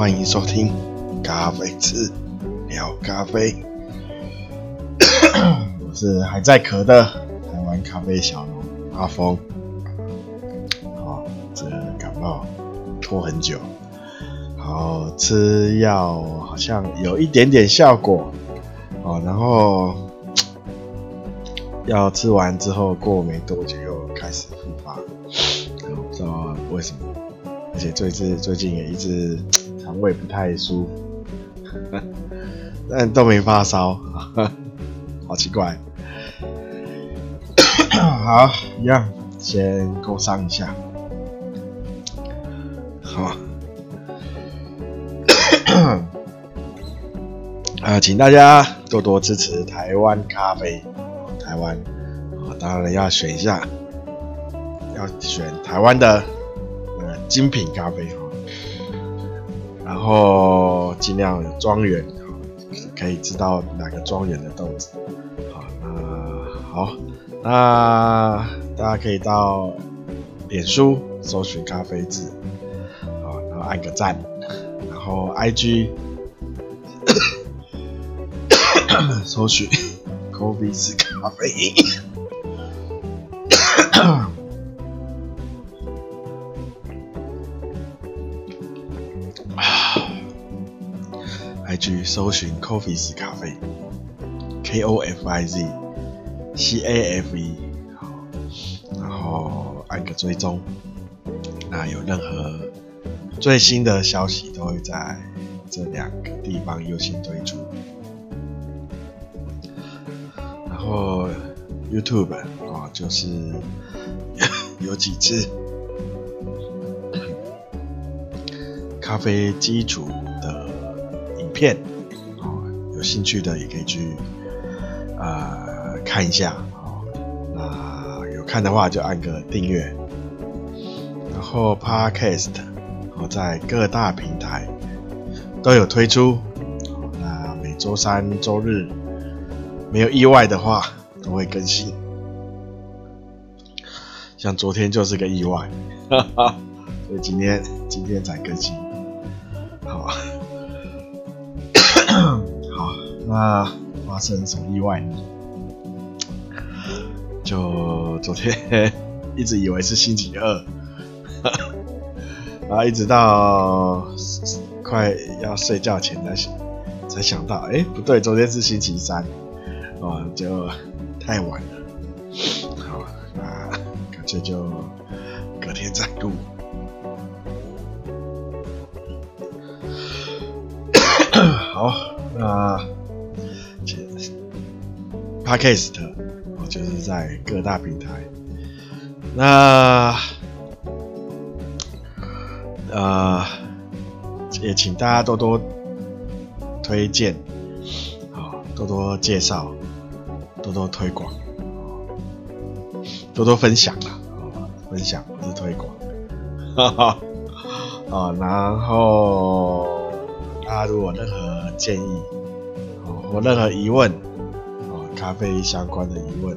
欢迎收听咖啡志聊咖啡。我是还在咳的台湾咖啡小农阿峰。好，这个感冒拖很久，好，吃药好像有一点点效果，哦，然后药吃完之后过没多久又开始复发，我不知道为什么。而且最近最近也一直肠胃不太舒服，但都没发烧，好奇怪。好，一样先勾上一下。好，啊，请大家多多支持台湾咖啡。台湾啊，当然要选一下，要选台湾的呃。精品咖啡，然后尽量有庄园，可以知道哪个庄园的豆子。好，那好，那大家可以到脸书搜寻咖啡志，好，然后按个赞，然后 IG 搜寻 Coffee 是咖啡。去搜寻 Coffeez 咖啡，K O F I Z C A F E，然后按个追踪，那有任何最新的消息都会在这两个地方优先推出。然后 YouTube 啊，就是 有几支咖啡基础。片，哦，有兴趣的也可以去，呃，看一下，哦，那有看的话就按个订阅，然后 Podcast，哦，在各大平台都有推出，哦，那每周三、周日没有意外的话都会更新，像昨天就是个意外，哈哈，所以今天今天才更新，那发生什么意外呢？就昨天一直以为是星期二，然后一直到快要睡觉前才想才想到，哎、不对，昨天是星期三，哦，就太晚了。好，那干脆就隔天再录。好，那 Podcast 哦，就是在各大平台。那呃，也请大家多多推荐，好，多多介绍，多多推广，多多分享啦，分享不是推广，哈哈，啊，然后。大家如果任何建议，哦，或任何疑问，咖啡相关的疑问，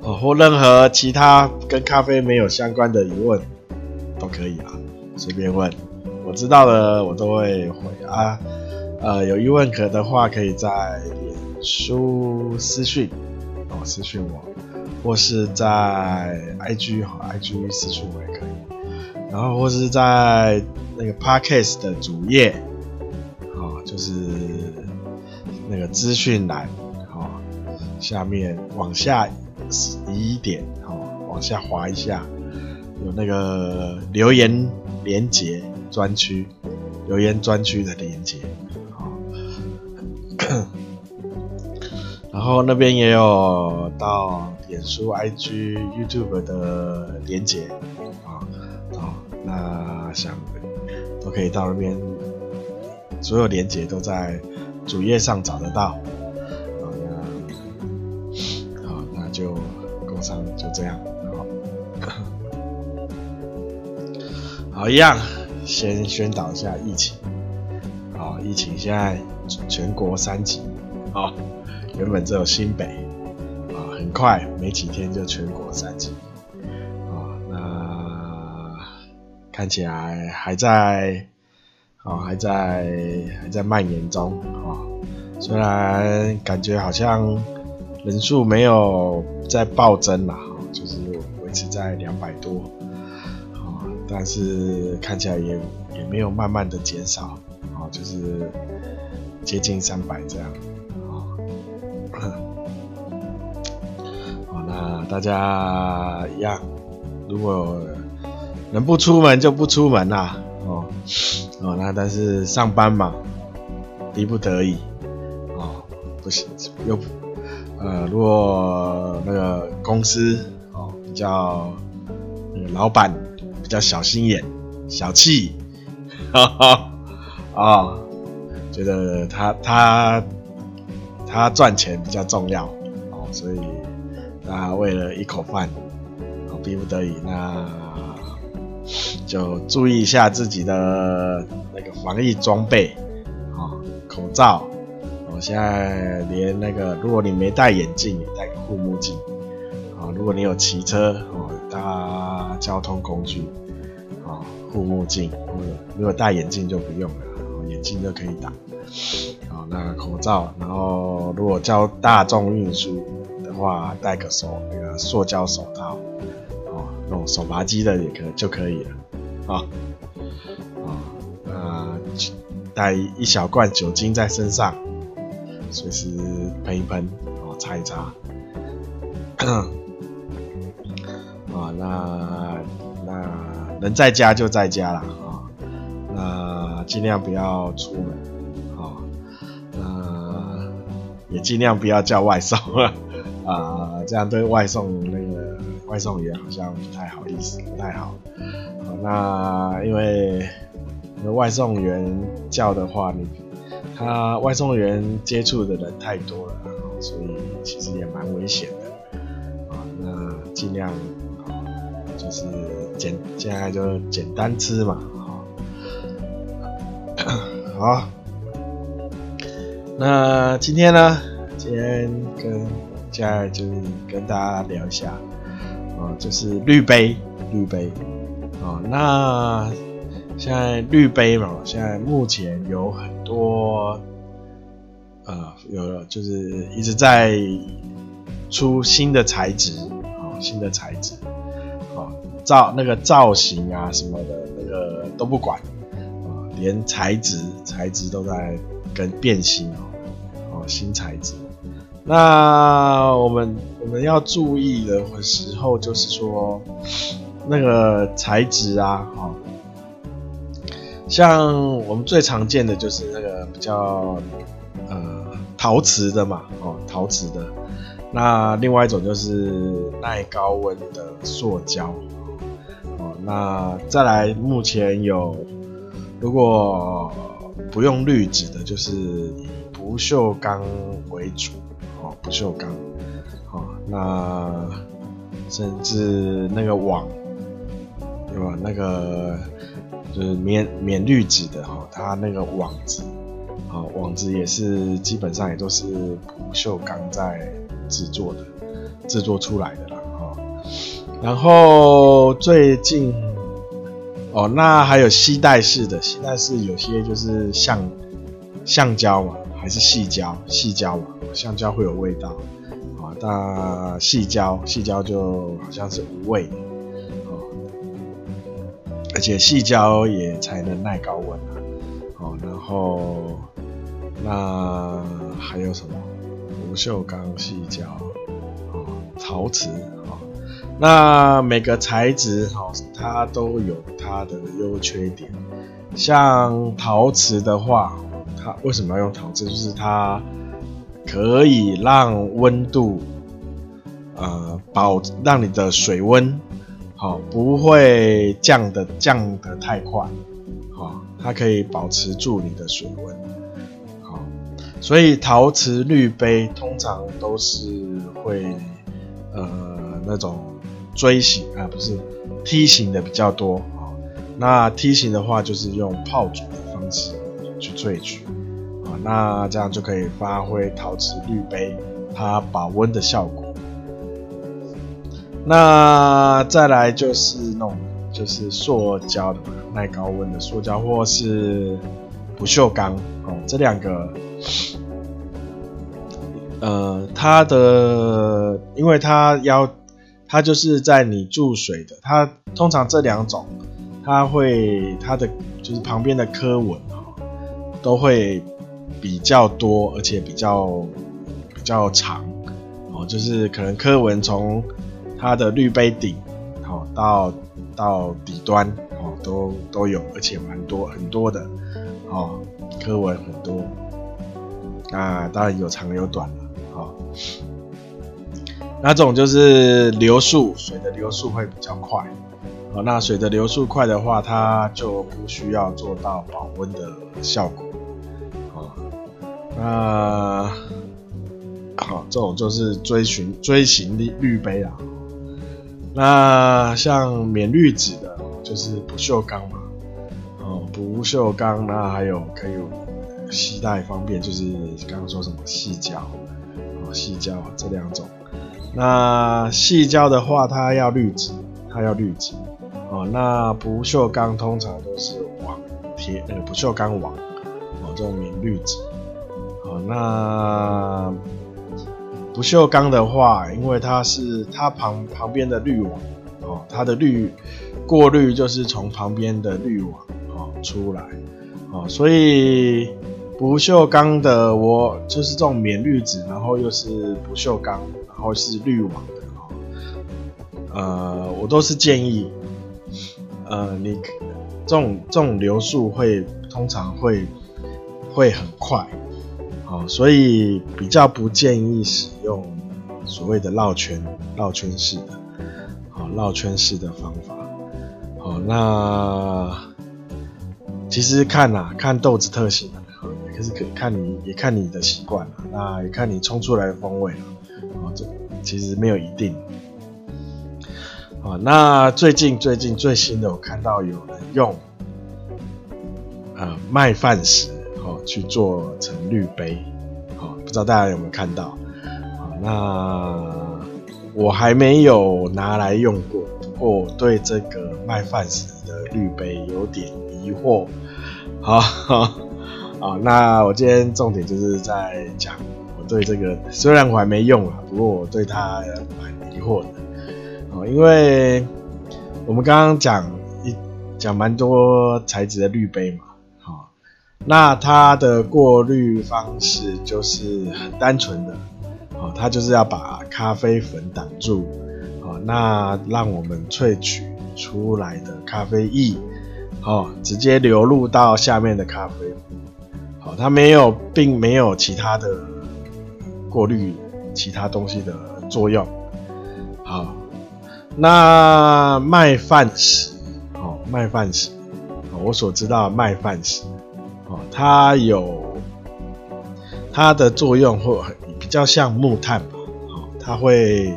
哦，或任何其他跟咖啡没有相关的疑问，都可以啊，随便问，我知道的我都会回啊。呃，有疑问可的话，可以在脸书私讯，哦，私讯我，或是在 IG 好，IG 私讯我也可以，然后或是在。那个 Podcast 的主页，哦，就是资讯栏，哦，下面往下移一点，哦，往下滑一下，有那个留言连接专区，留言专区的连结，哦，然后那边也有到脸书、IG、YouTube 的连接，啊，好，那想。都可以到那边，所有连接都在主页上找得到。好，那好，那就工商就这样。好，好，一样，先宣导一下疫情。好，疫情现在全国三级。好，原本只有新北。啊，很快没几天就全国三级。啊，那看起来还在，哦，还在还在蔓延中，哦，虽然感觉好像人数没有在暴增啦，就是维持在两百多，哦，但是看起来也也没有慢慢的减少，哦，就是接近三百这样，啊，哦，那大家一样，如果能不出门就不出门啦，哦，哦，那但是上班嘛，逼不得已，哦，不行，又，呃，如果那个公司哦比较，老板比较小心眼、小气，哈哈，啊，觉得他他他赚钱比较重要，哦，所以他为了一口饭，哦，逼不得已那。就注意一下自己的那个防疫装备，啊，口罩，我现在连那个，如果你没戴眼镜，也戴个护目镜，啊，如果你有骑车，哦，搭交通工具，啊，护目镜，如果如果戴眼镜就不用了，眼镜就可以打，啊，那口罩，然后如果叫大众运输的话，戴个手那个塑胶手套。手拔机的也可就可以了，啊啊，那带一小罐酒精在身上，随时喷一喷，哦，擦一擦，啊，那那能在家就在家了，啊，那尽量不要出门，啊，那也尽量不要叫外送，啊，这样对外送那个。外送员好像不太好意思，不太好。好，那因为外送员叫的话，你他外送员接触的人太多了，所以其实也蛮危险的。啊，那尽量，就是简现在就简单吃嘛。好，好，那今天呢，今天跟现在就是跟大家聊一下。就是滤杯，滤杯，哦，那现在滤杯嘛，现在目前有很多，呃，有就是一直在出新的材质，哦，新的材质，哦，造那个造型啊什么的，那个都不管，啊，连材质材质都在跟变新哦，哦，新材质。那我们我们要注意的时候，就是说那个材质啊，哈，像我们最常见的就是那个比较呃陶瓷的嘛，哦，陶瓷的。那另外一种就是耐高温的塑胶，哦，那再来目前有，如果不用滤纸的，就是以不锈钢为主。哦不锈钢，那甚至那个网，对吧？那个就是免免滤纸的哈，它那个网子，好，网子也是基本上也都是不锈钢在制作的，制作出来的啦，哈。然后最近，哦，那还有吸带式的，吸带式有些就是橡橡胶嘛。还是细胶，细胶嘛，橡胶会有味道，那细胶，细胶就好像是无味。哦，而且细胶也才能耐高温啊，哦，然后那还有什么？不锈钢、细胶，哦，陶瓷，哦，那每个材质哈，它都有它的优缺点，像陶瓷的话。它为什么要用陶瓷？就是它可以让温度，呃，保让你的水温，好、不会降的降得太快，好、它可以保持住你的水温，好、所以陶瓷滤杯通常都是会，呃，那种锥形啊，不是梯形的比较多，哦、那梯形的话就是用泡煮的方式。去萃取，那这样就可以发挥陶瓷滤杯它保温的效果。那再来就是那种就是塑胶的嘛耐高温的塑胶，或是不锈钢哦，这两个，呃，它的，因为它要，它就是在你注水的，它通常这两种，它会它的就是旁边的刻纹都会比较多，而且比较比较长哦，就是可能科纹从它的滤杯顶好到到底端哦，都都有，而且蛮多很多的哦，科纹很多。那当然有长有短了哦。那种就是流速，水的流速会比较快。哦，那水的流速快的话，它就不需要做到保温的效果。那好，这种就是锥形锥形的滤杯啦。那像免滤纸的，就是不锈钢嘛。哦，不锈钢，那还有可以携带方便，就是刚刚说什么细胶，哦，细胶这两种。那细胶的话，它要滤纸，它要滤纸。哦，那不锈钢通常都是网贴那个不锈钢网，哦，这种免滤纸。那不锈钢的话，因为它是它旁旁边的滤网哦，它的滤过滤就是从旁边的滤网哦出来哦，所以不锈钢的我就是这种免滤纸，然后又是不锈钢，然后是滤网的哦，呃，我都是建议，呃，你这种这种流速会通常会会很快。所以比较不建议使用所谓的绕圈绕圈式的，好绕圈式的方法。好，那其实看呐、啊，看豆子特性啊，可是可看你也看你的习惯了，那也看你冲出来的风味啊，这其实没有一定。啊，那最近最近最新的，我看到有人用呃麦饭石。去做成滤杯，好，不知道大家有没有看到？好，那我还没有拿来用过，不过我对这个麦饭石的滤杯有点疑惑。好，好，那我今天重点就是在讲我对这个，虽然我还没用啊，不过我对它蛮疑惑的。哦，因为我们刚刚讲一讲蛮多材质的滤杯嘛。那它的过滤方式就是很单纯的，哦，它就是要把咖啡粉挡住，哦，那让我们萃取出来的咖啡液，哦，直接流入到下面的咖啡壶，好，它没有，并没有其他的过滤其他东西的作用，好，那麦饭石，哦，麦饭石，我所知道的麦饭石。它有它的作用，会比较像木炭吧，哦，它会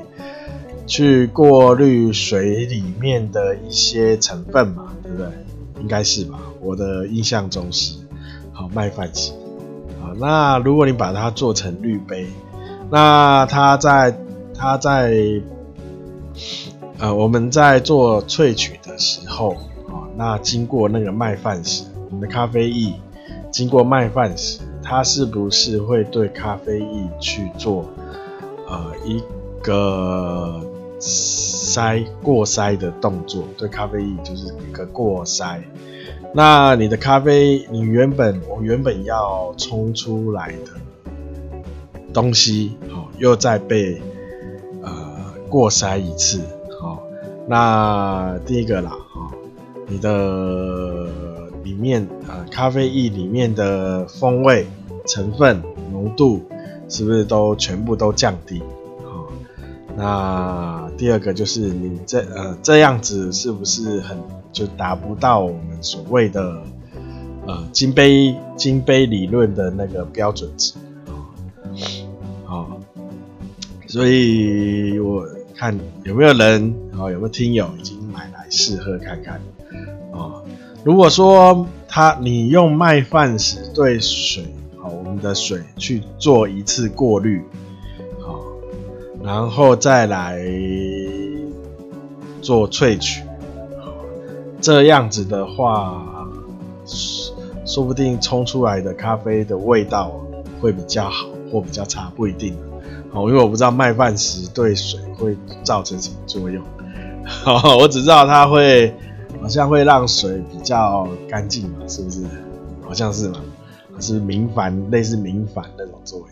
去过滤水里面的一些成分嘛，对不对？应该是吧，我的印象中是。好，麦饭石，好，那如果你把它做成滤杯，那它在它在呃，我们在做萃取的时候，啊，那经过那个麦饭石，我们的咖啡液。经过麦饭石，它是不是会对咖啡液去做呃一个筛过筛的动作？对咖啡液就是一个过筛。那你的咖啡，你原本我原本要冲出来的东西，哦，又再被呃过筛一次，哦，那第一个啦，哈、哦，你的。里面啊，咖啡液里面的风味成分浓度是不是都全部都降低？好，那第二个就是你这呃这样子是不是很就达不到我们所谓的呃金杯金杯理论的那个标准值？好，所以我看有没有人啊，有没有听友已经买来试喝看看。如果说它你用麦饭石对水，好，我们的水去做一次过滤，好，然后再来做萃取，这样子的话，说不定冲出来的咖啡的味道会比较好或比较差，不一定。好，因为我不知道麦饭石对水会造成什么作用。哦，我只知道它会好像会让水比较干净嘛，是不是？好像是嘛，是明矾类似明矾那种作用。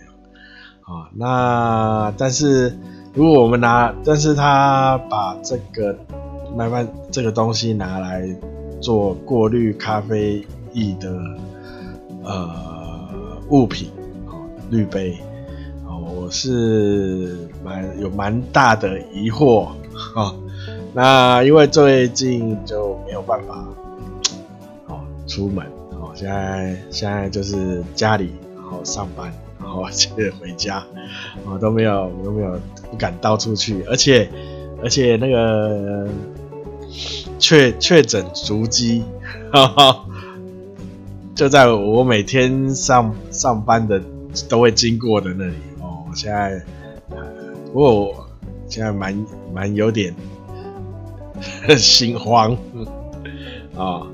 啊，那但是如果我们拿，但是他把这个麦饭这个东西拿来做过滤咖啡液的呃物品，啊，滤杯，啊，我是蛮有蛮大的疑惑，啊，那因为最近就没有办法，哦，出门，哦，现在现在就是家里，然后上班。然后接着回家，我都没有都没有不敢到处去，而且而且那个确确诊足迹，就在我每天上上班的都会经过的那里哦。我现在不过我现在蛮蛮有点 心慌啊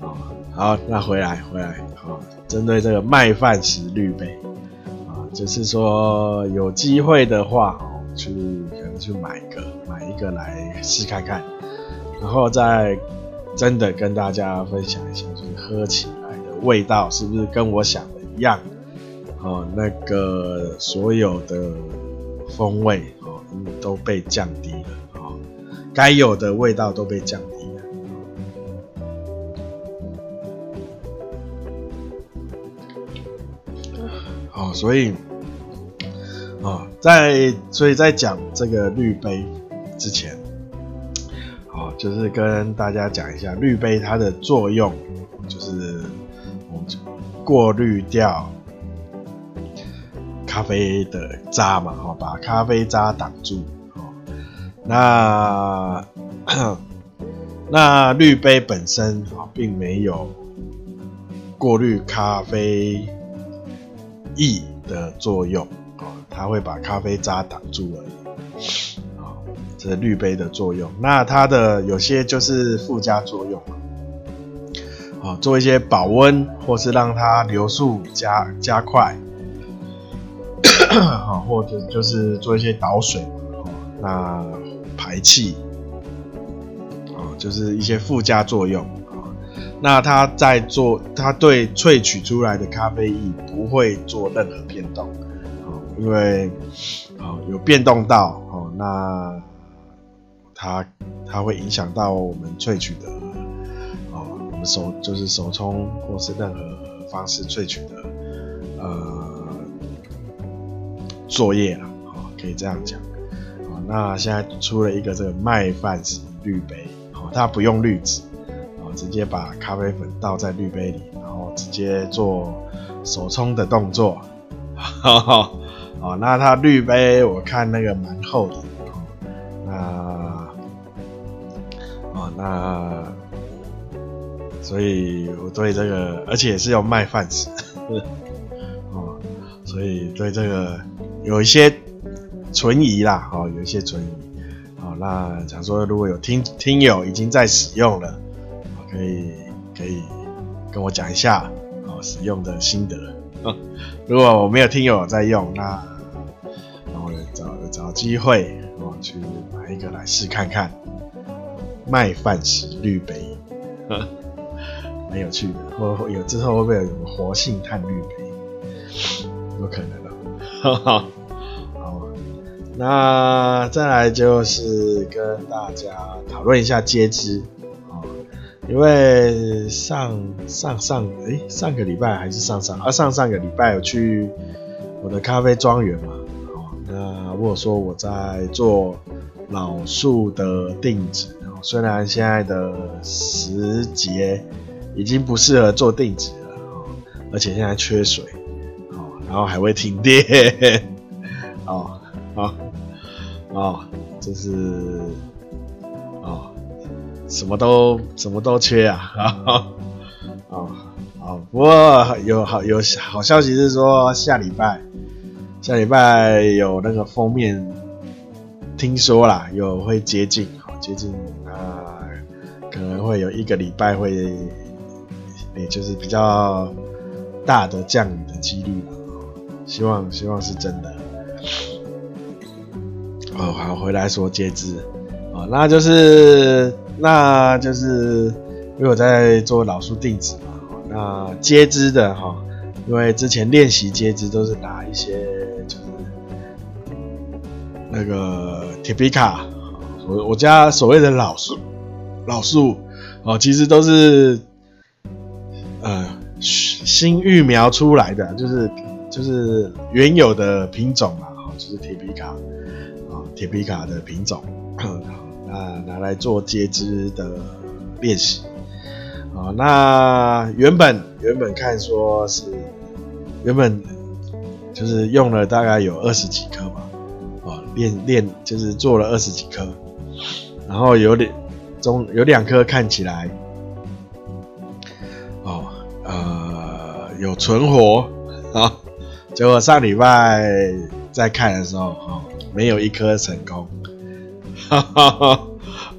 啊、好，那回来回来好，针对这个麦饭石滤杯啊。就是说有机会的话，哦，去可能去买一个，买一个来试看看，然后再真的跟大家分享一下，就是喝起来的味道是不是跟我想的一样？哦，那个所有的风味哦都被降低，该有的味道都被降低。所以，啊，在所以在讲这个滤杯之前，啊，就是跟大家讲一下滤杯它的作用，就是我们过滤掉咖啡的渣嘛，哈，把咖啡渣挡住，那 那滤杯本身啊，并没有过滤咖啡。液的作用啊，它会把咖啡渣挡住而已啊，这是滤杯的作用。那它的有些就是附加作用啊，做一些保温或是让它流速加加快，好，或者就是做一些导水，那排气啊，就是一些附加作用啊。那它在做，它对萃取出来的咖啡液不会做任何变动啊，因为啊有变动到哦，那它它会影响到我们萃取的啊，我们手就是手冲或是任何方式萃取的呃作业了，可以这样讲。那现在出了一个这个麦饭石滤杯，哦它不用滤纸。哦直接把咖啡粉倒在滤杯里，然后直接做手冲的动作。哈哈，哦，那它滤杯我看那个蛮厚的，哦那，哦，那，所以我对这个，而且也是用麦饭石，哦，所以对这个有一些存疑啦，哦，有一些存疑。好，那想说如果有听听友已经在使用了。可以可以跟我讲一下哦，使用的心得。如果我没有听友在用，那那我找找机会我，去买一个来试看看。麦饭石滤杯，蛮有趣的。或有之后会不会有什么活性炭滤杯？有可能的。好，那再来就是跟大家讨论一下接枝。因为上上上诶、上个礼拜还是上上啊上上个礼拜有去我的咖啡庄园嘛，哦，那如果说我在做老树的定植，虽然现在的时节已经不适合做定植了，哦，而且现在缺水，哦，然后还会停电，哦，啊啊，就是，啊。什么都什么都缺啊！啊啊啊不过有好有好消息是说下礼拜下礼拜有那个封面，听说啦有会接近，好接近啊，可能会有一个礼拜会，也就是比较大的降雨的几率，希望希望是真的。哦，好，回来说接枝，哦，那就是那就是因为我在做老树定植嘛，那接枝的哈，因为之前练习接枝都是拿一些就是那个铁皮卡，我我家所谓的老树老树哦，其实都是呃新育苗出来的，就是就是原有的品种嘛，哦，就是铁皮卡。铁皮卡的品种，那拿来做接枝的练习啊。那原本原本看说是原本就是用了大概有二十几颗吧，啊，练练就是做了二十几颗，然后有点中有两颗看起来哦呃有存活啊，结果上礼拜在看的时候啊。没有一颗成功，哈哈哈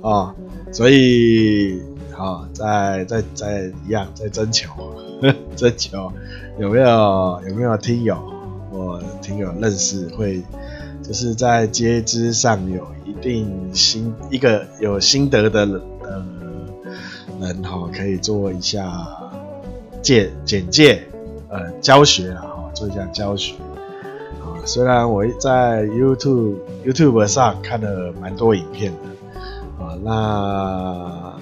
啊！所以好，再再再一样，再征求，征求有没有有没有听友我听友认识会，就是在接知上有一定心一个有心得的人人哈，可以做一下介简介呃教学啊，哈，做一下教学。虽然我在 YouTube YouTube 上看了蛮多影片的啊，那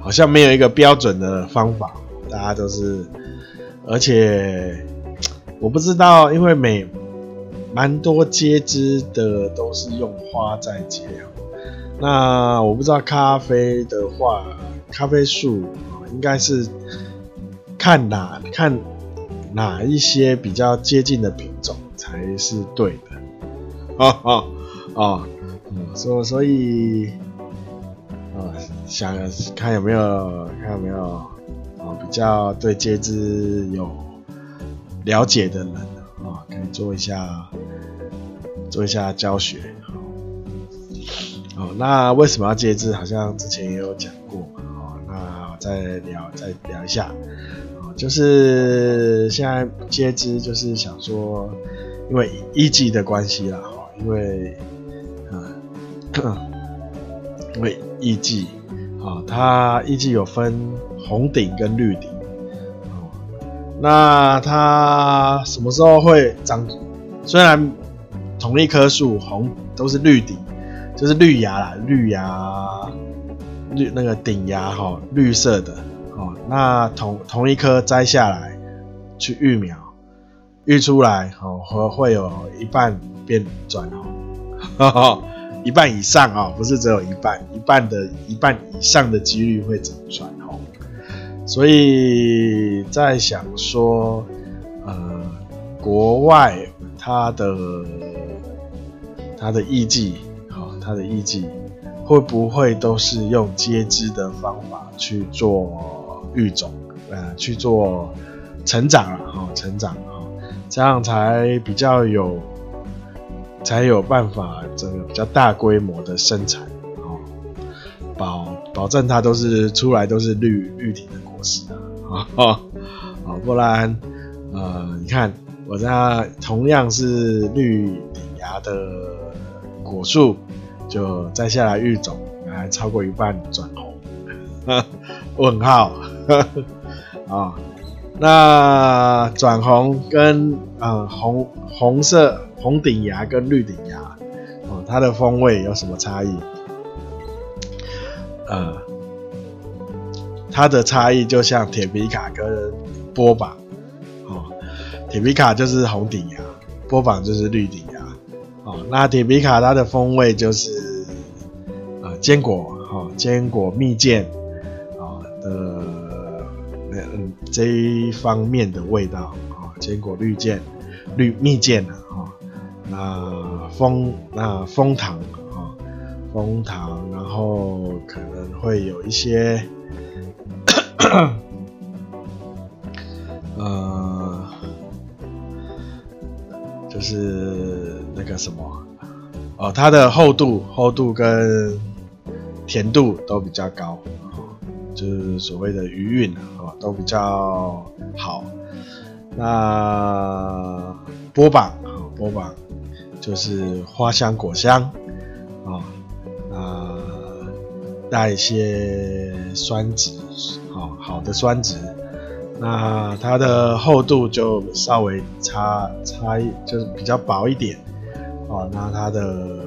好像没有一个标准的方法，大家都是，而且我不知道，因为每蛮多接枝的都是用花在接，那我不知道咖啡的话，咖啡树应该是看哪看哪一些比较接近的品种。才是对的，啊啊啊！所所以啊，想看有没有看有没有啊，比较对接枝有了解的人啊，可以做一下做一下教学。哦，那为什么要接枝？好像之前也有讲过嘛。哦，那再聊再聊一下。就是现在接枝，就是想说。因为一季的关系啦，哈，因为，嗯，因为一季，啊，它一季有分红顶跟绿顶，哦那它什么时候会长？虽然同一棵树红都是绿顶，就是绿芽啦，绿芽，绿那个顶芽哈，绿色的，哦，那同同一棵摘下来去育苗。育出来哦，会会有一半变转红，一半以上啊，不是只有一半，一半的一半以上的几率会转转红，所以在想说，呃，国外它的它的艺伎，好，它的艺伎会不会都是用接枝的方法去做育种，呃，去做成长啊，哈，成长。这样才比较有，才有办法这个比较大规模的生产哦，保保证它都是出来都是绿绿体的果实啊，啊，不然呃，你看我这同样是绿顶芽的果树，就摘下来育种，还超过一半转红，问号啊。那转红跟呃红红色红顶芽跟绿顶芽哦，它的风味有什么差异？呃，它的差异就像铁皮卡跟波榜哦，铁皮卡就是红顶芽，波榜就是绿顶芽哦。那铁皮卡它的风味就是呃坚果哈，坚果蜜饯啊的。嗯，这一方面的味道啊，坚果绿箭、绿蜜饯啊，那蜂那蜂糖啊，蜂糖，然后可能会有一些，呃，就是那个什么哦，它的厚度、厚度跟甜度都比较高。就是所谓的余韵啊，都比较好。那波榜啊，波榜就是花香果香啊，啊，带一些酸质，啊好的酸质。那它的厚度就稍微差差，就是比较薄一点啊。那它的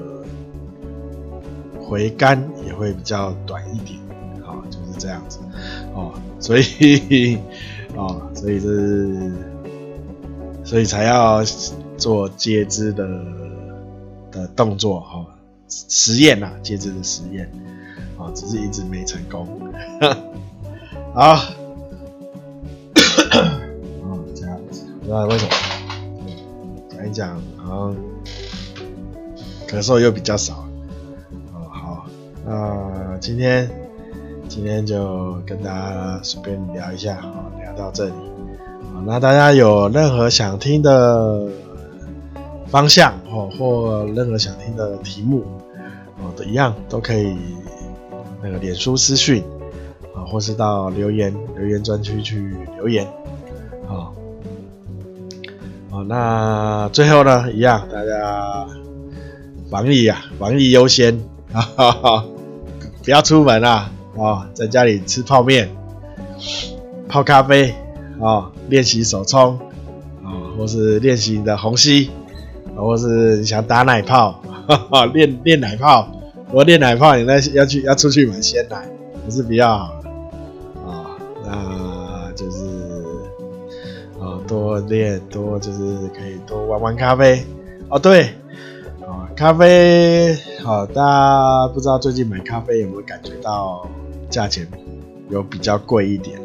回甘也会比较短一点，这样子哦。所以哦，所以这是，所以才要做接肢的的动作哈，实验呐，接肢的实验啊，只是一直没成功。好。不知道为什么？讲一讲，好像咳嗽又比较少。哦，好，那今天今天就跟大家随便聊一下，好，聊到这里。好，那大家有任何想听的方向，哦，或任何想听的题目，哦，都一样都可以那个脸书私讯，啊，或是到留言留言专区去留言，好。好，那最后呢，一样，大家防疫啊，防疫优先啊，不要出门啊，啊，在家里吃泡面、泡咖啡啊，练习手冲啊，或是练习你的虹吸，或是你想打奶泡，练练奶泡，我练奶泡，你那要去要出去买鲜奶，还是比较好啊，那就是啊。多练多就是可以多玩玩咖啡哦，对，哦，咖啡好，大家不知道最近买咖啡有没有感觉到价钱有比较贵一点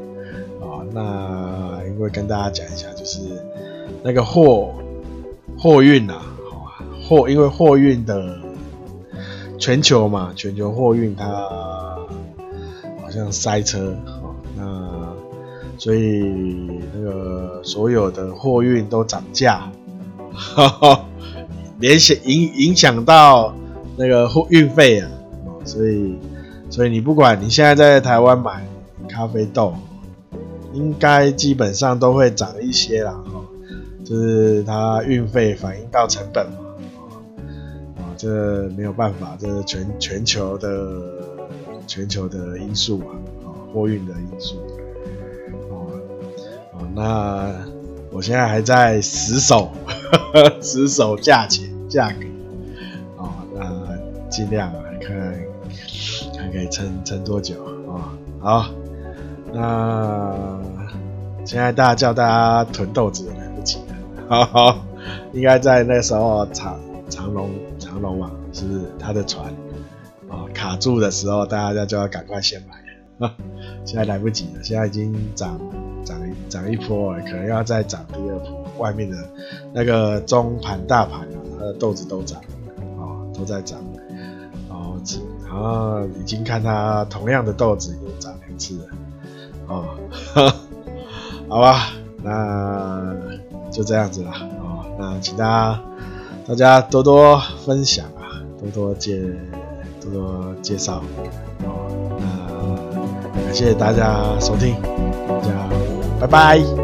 啊？那因为跟大家讲一下，就是那个货货运啊，好货因为货运的全球嘛，全球货运它好像塞车啊，那。所以那个所有的货运都涨价，联想影影响到那个货运费啊，所以所以你不管你现在在台湾买咖啡豆，应该基本上都会涨一些啦，哦，就是它运费反映到成本嘛，啊，这没有办法，这是全全球的全球的因素啊，啊，货运的因素。哦，哦那我现在还在死守，呵 呵死守价钱价格，哦，那尽量，可以撑撑多久啊？好，那现在大家叫大家囤豆子也来不及了，好好，应该在那时候长长龙长龙嘛，是不是他的船啊卡住的时候，大家就要赶快先买，现在来不及了，现在已经涨。涨涨一波了，可能要再涨第二波。外面的那个中盘、大盘啊，它的豆子都涨，哦，都在涨，好像已经看他同样的豆子已经涨两次了，哦，好吧，那就这样子了，哦，那请大家大家多多分享啊，多多介多多介绍，哦，那感谢大家收听，大家。拜拜。